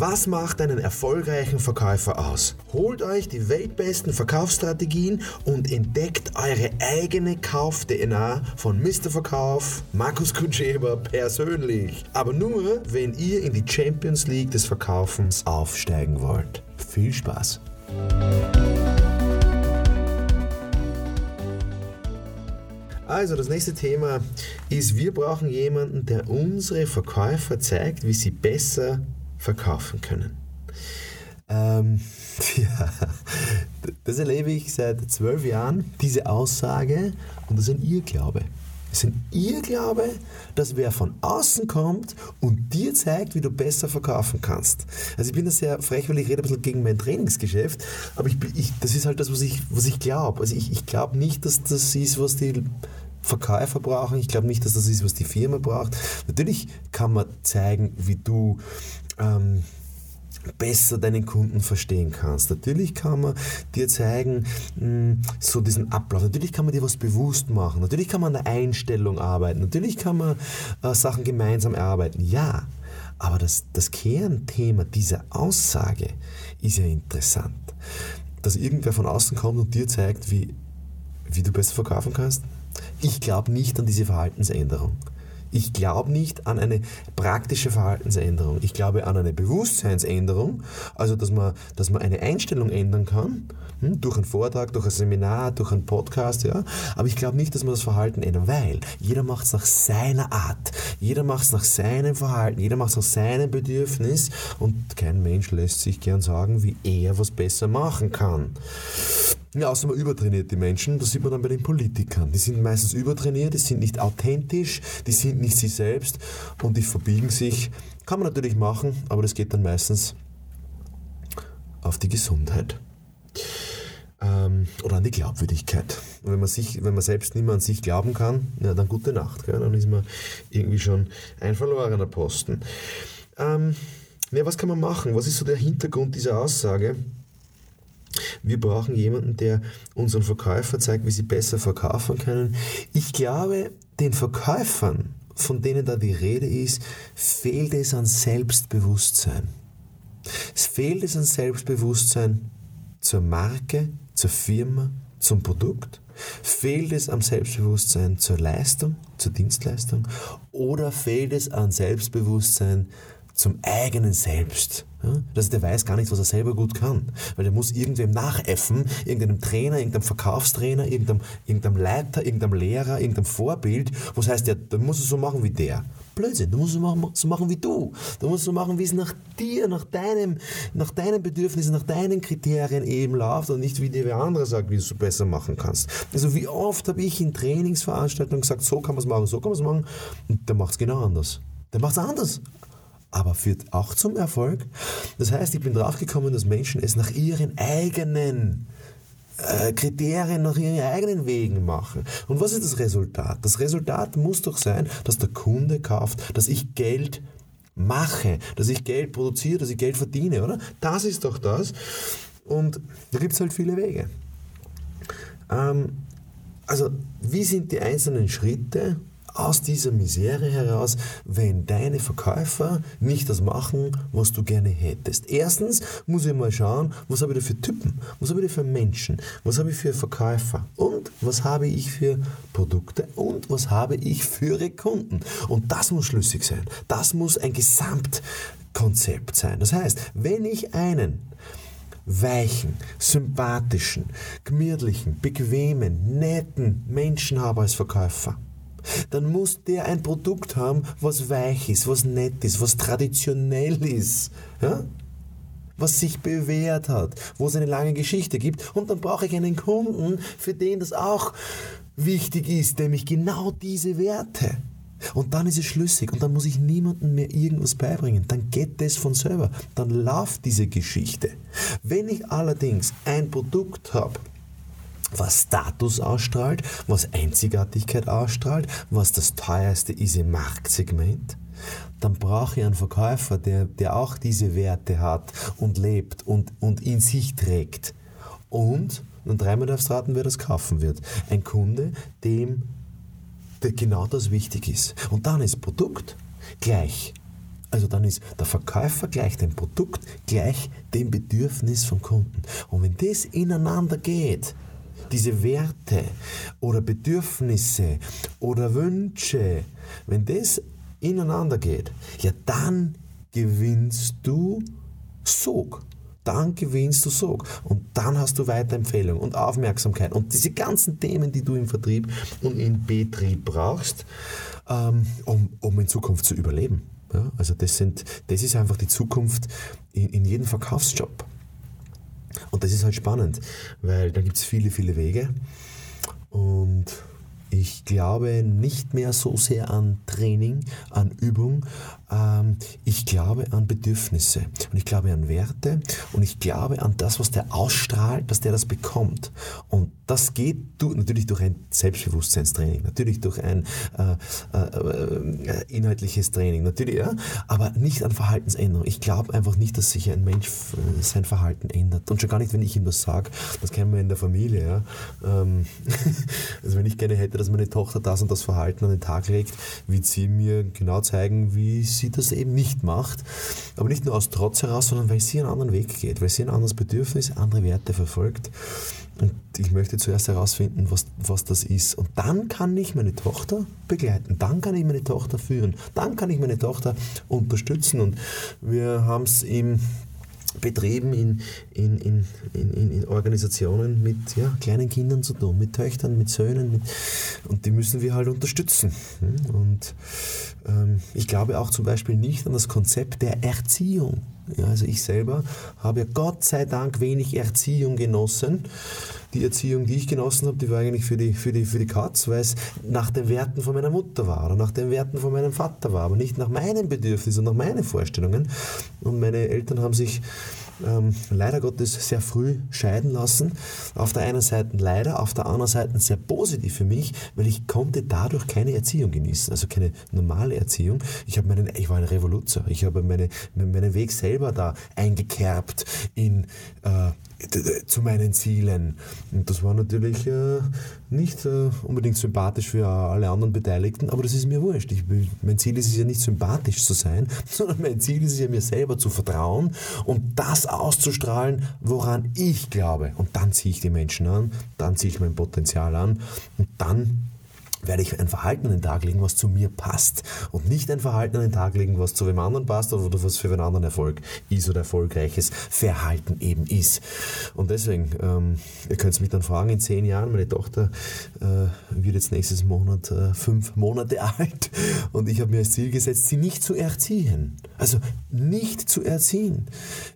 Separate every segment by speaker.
Speaker 1: Was macht einen erfolgreichen Verkäufer aus? Holt euch die weltbesten Verkaufsstrategien und entdeckt eure eigene Kauf-DNA von Mr. Verkauf, Markus Kutscheber persönlich. Aber nur, wenn ihr in die Champions League des Verkaufens aufsteigen wollt. Viel Spaß! Also das nächste Thema ist, wir brauchen jemanden, der unsere Verkäufer zeigt, wie sie besser verkaufen können. Ähm, ja, das erlebe ich seit zwölf Jahren, diese Aussage, und das ist ein Irrglaube. Es ist ein Irrglaube, dass wer von außen kommt und dir zeigt, wie du besser verkaufen kannst. Also ich bin da sehr frech, weil ich rede ein bisschen gegen mein Trainingsgeschäft, aber ich, ich, das ist halt das, was ich, was ich glaube. Also ich, ich glaube nicht, dass das ist, was die Verkäufer brauchen. Ich glaube nicht, dass das ist, was die Firma braucht. Natürlich kann man zeigen, wie du ähm, besser deinen Kunden verstehen kannst. Natürlich kann man dir zeigen, hm, so diesen Ablauf. Natürlich kann man dir was bewusst machen. Natürlich kann man an der Einstellung arbeiten. Natürlich kann man äh, Sachen gemeinsam erarbeiten. Ja, aber das, das Kernthema dieser Aussage ist ja interessant. Dass irgendwer von außen kommt und dir zeigt, wie, wie du besser verkaufen kannst. Ich glaube nicht an diese Verhaltensänderung. Ich glaube nicht an eine praktische Verhaltensänderung. Ich glaube an eine Bewusstseinsänderung, also dass man, dass man eine Einstellung ändern kann, hm, durch einen Vortrag, durch ein Seminar, durch einen Podcast, ja. Aber ich glaube nicht, dass man das Verhalten ändert, weil jeder macht es nach seiner Art. Jeder macht es nach seinem Verhalten, jeder macht es nach seinem Bedürfnis und kein Mensch lässt sich gern sagen, wie er was besser machen kann. Ja, außer man übertrainiert die Menschen, das sieht man dann bei den Politikern. Die sind meistens übertrainiert, die sind nicht authentisch, die sind nicht sie selbst und die verbiegen sich. Kann man natürlich machen, aber das geht dann meistens auf die Gesundheit ähm, oder an die Glaubwürdigkeit. Und wenn man, sich, wenn man selbst nicht mehr an sich glauben kann, ja, dann gute Nacht. Gell? Dann ist man irgendwie schon ein verlorener Posten. Ähm, ja, was kann man machen? Was ist so der Hintergrund dieser Aussage? Wir brauchen jemanden, der unseren Verkäufer zeigt, wie sie besser verkaufen können. Ich glaube, den Verkäufern, von denen da die Rede ist, fehlt es an Selbstbewusstsein. Es fehlt es an Selbstbewusstsein zur Marke, zur Firma, zum Produkt. Fehlt es am Selbstbewusstsein zur Leistung, zur Dienstleistung? Oder fehlt es an Selbstbewusstsein zum eigenen Selbst. Ja? Also der weiß gar nicht, was er selber gut kann, weil er muss irgendwem nachäffen, irgendeinem Trainer, irgendeinem Verkaufstrainer, irgendeinem, irgendeinem Leiter, irgendeinem Lehrer, irgendeinem Vorbild, was heißt, ja, dann musst du so machen wie der. Blödsinn, du musst machen, so machen wie du. Du musst so machen, wie es nach dir, nach deinem, nach deinen Bedürfnissen, nach deinen Kriterien eben läuft und nicht wie dir wer andere sagt, wie du es besser machen kannst. Also wie oft habe ich in Trainingsveranstaltungen gesagt, so kann man es machen, so kann man es machen und der macht es genau anders. Der macht es anders aber führt auch zum Erfolg. Das heißt, ich bin draufgekommen, dass Menschen es nach ihren eigenen äh, Kriterien, nach ihren eigenen Wegen machen. Und was ist das Resultat? Das Resultat muss doch sein, dass der Kunde kauft, dass ich Geld mache, dass ich Geld produziere, dass ich Geld verdiene, oder? Das ist doch das. Und da gibt es halt viele Wege. Ähm, also, wie sind die einzelnen Schritte, aus dieser Misere heraus, wenn deine Verkäufer nicht das machen, was du gerne hättest. Erstens muss ich mal schauen, was habe ich da für Typen, was habe ich da für Menschen, was habe ich für Verkäufer und was habe ich für Produkte und was habe ich für Kunden. Und das muss schlüssig sein. Das muss ein Gesamtkonzept sein. Das heißt, wenn ich einen weichen, sympathischen, gemütlichen, bequemen, netten Menschen habe als Verkäufer, dann muss der ein Produkt haben, was weich ist, was nett ist, was traditionell ist. Ja? was sich bewährt hat, wo es eine lange Geschichte gibt. Und dann brauche ich einen Kunden, für den das auch wichtig ist, nämlich genau diese Werte. Und dann ist es schlüssig und dann muss ich niemandem mehr irgendwas beibringen. Dann geht das von selber. Dann läuft diese Geschichte. Wenn ich allerdings ein Produkt habe, was Status ausstrahlt, was Einzigartigkeit ausstrahlt, was das teuerste ist im Marktsegment, dann brauche ich einen Verkäufer, der, der auch diese Werte hat und lebt und, und in sich trägt. Und, und dreimal darfst raten, wer das kaufen wird. Ein Kunde, dem der genau das wichtig ist. Und dann ist Produkt gleich Also dann ist der Verkäufer gleich dem Produkt, gleich dem Bedürfnis vom Kunden. Und wenn das ineinander geht, diese Werte oder Bedürfnisse oder Wünsche, wenn das ineinander geht, ja dann gewinnst du Sog. Dann gewinnst du Sog. Und dann hast du Weiterempfehlung und Aufmerksamkeit. Und diese ganzen Themen, die du im Vertrieb und im Betrieb brauchst, ähm, um, um in Zukunft zu überleben. Ja, also das, sind, das ist einfach die Zukunft in, in jedem Verkaufsjob. Und das ist halt spannend, weil da gibt es viele, viele Wege. Und ich glaube nicht mehr so sehr an Training, an Übung. Ähm, ich glaube an Bedürfnisse und ich glaube an Werte und ich glaube an das, was der ausstrahlt, dass der das bekommt. Und das geht du, natürlich durch ein Selbstbewusstseinstraining, natürlich durch ein äh, äh, äh, inhaltliches Training, natürlich, ja, aber nicht an Verhaltensänderung. Ich glaube einfach nicht, dass sich ein Mensch äh, sein Verhalten ändert. Und schon gar nicht, wenn ich ihm das sage. Das kennen wir in der Familie. Ja. Ähm, also wenn ich gerne hätte, dass meine Tochter das und das Verhalten an den Tag legt, wird sie mir genau zeigen, wie sie das eben nicht macht. Aber nicht nur aus Trotz heraus, sondern weil sie einen anderen Weg geht, weil sie ein anderes Bedürfnis, andere Werte verfolgt. Und ich möchte zuerst herausfinden, was, was das ist. Und dann kann ich meine Tochter begleiten. Dann kann ich meine Tochter führen. Dann kann ich meine Tochter unterstützen. Und wir haben es im Betrieben in, in, in, in, in Organisationen mit ja, kleinen Kindern zu tun, mit Töchtern, mit Söhnen. Mit, und die müssen wir halt unterstützen. Und ähm, ich glaube auch zum Beispiel nicht an das Konzept der Erziehung. Ja, also ich selber habe ja Gott sei Dank wenig Erziehung genossen. Die Erziehung, die ich genossen habe, die war eigentlich für die, für die, für die Katz, weil es nach den Werten von meiner Mutter war oder nach den Werten von meinem Vater war, aber nicht nach meinen Bedürfnissen und nach meinen Vorstellungen. Und meine Eltern haben sich ähm, leider Gottes sehr früh scheiden lassen. Auf der einen Seite leider, auf der anderen Seite sehr positiv für mich, weil ich konnte dadurch keine Erziehung genießen, also keine normale Erziehung. Ich, habe meinen, ich war ein Revoluzer, ich habe meine, meinen Weg selber da eingekerbt in äh, zu meinen Zielen. Und das war natürlich äh, nicht äh, unbedingt sympathisch für alle anderen Beteiligten, aber das ist mir wurscht. Ich, mein Ziel ist es ja nicht sympathisch zu sein, sondern mein Ziel ist es ja mir selber zu vertrauen und das auszustrahlen, woran ich glaube. Und dann ziehe ich die Menschen an, dann ziehe ich mein Potenzial an und dann werde ich ein Verhalten an den Tag legen, was zu mir passt und nicht ein Verhalten an den Tag legen, was zu wem anderen passt oder was für einen anderen Erfolg ist oder erfolgreiches Verhalten eben ist. Und deswegen, ähm, ihr könnt mich dann fragen, in zehn Jahren, meine Tochter äh, wird jetzt nächstes Monat äh, fünf Monate alt und ich habe mir als Ziel gesetzt, sie nicht zu erziehen. Also nicht zu erziehen,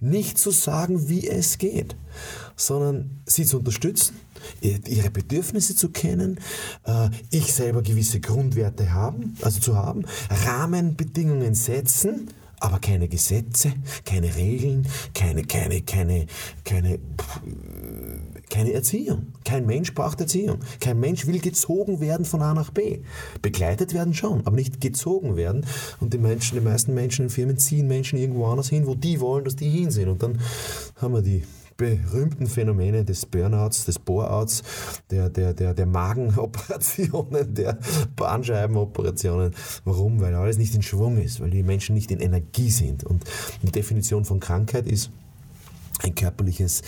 Speaker 1: nicht zu sagen, wie es geht, sondern sie zu unterstützen, ihre Bedürfnisse zu kennen, äh, ich selber gewisse Grundwerte haben, also zu haben, Rahmenbedingungen setzen, aber keine Gesetze, keine Regeln, keine, keine, keine, keine, keine Erziehung. Kein Mensch braucht Erziehung. Kein Mensch will gezogen werden von A nach B. Begleitet werden schon, aber nicht gezogen werden. Und die Menschen, die meisten Menschen in Firmen ziehen Menschen irgendwo anders hin, wo die wollen, dass die hin sind. Und dann haben wir die berühmten Phänomene des Burnouts, des Boreouts, der, der, der, der Magenoperationen, der Bahnscheibenoperationen. Warum? Weil alles nicht in Schwung ist, weil die Menschen nicht in Energie sind. Und die Definition von Krankheit ist ein körperliches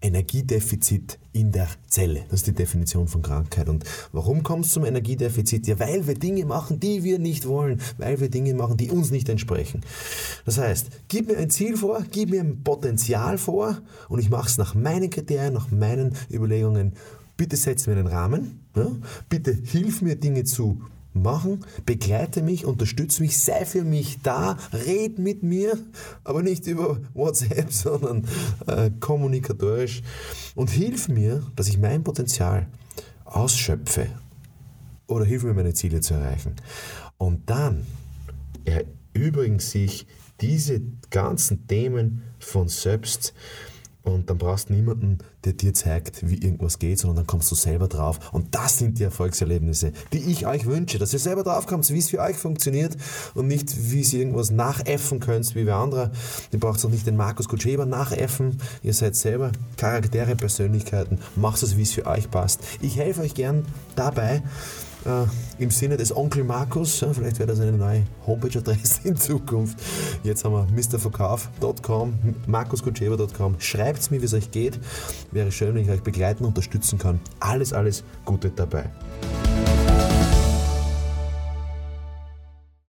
Speaker 1: Energiedefizit in der Zelle. Das ist die Definition von Krankheit. Und warum kommt es zum Energiedefizit? Ja, weil wir Dinge machen, die wir nicht wollen, weil wir Dinge machen, die uns nicht entsprechen. Das heißt, gib mir ein Ziel vor, gib mir ein Potenzial vor und ich mache es nach meinen Kriterien, nach meinen Überlegungen. Bitte setz mir einen Rahmen. Ja? Bitte hilf mir, Dinge zu machen, begleite mich, unterstütze mich, sei für mich da, red mit mir, aber nicht über WhatsApp, sondern äh, kommunikatorisch und hilf mir, dass ich mein Potenzial ausschöpfe oder hilf mir, meine Ziele zu erreichen. Und dann erübrigen sich diese ganzen Themen von selbst und dann brauchst du niemanden, der dir zeigt, wie irgendwas geht, sondern dann kommst du selber drauf. Und das sind die Erfolgserlebnisse, die ich euch wünsche, dass ihr selber drauf kommt, wie es für euch funktioniert und nicht, wie ihr irgendwas nachäffen könnt, wie wir andere. Ihr braucht auch nicht den Markus Kutscheber nachäffen. Ihr seid selber Charaktere, Persönlichkeiten. Macht es, wie es für euch passt. Ich helfe euch gern dabei äh, im Sinne des Onkel Markus, ja, vielleicht wäre das eine neue Homepage-Adresse in Zukunft. Jetzt haben wir mrverkauf.com, markuskutscheber.com. Schreibt mir, wie es euch geht. Wäre schön, wenn ich euch begleiten, unterstützen kann. Alles, alles Gute dabei.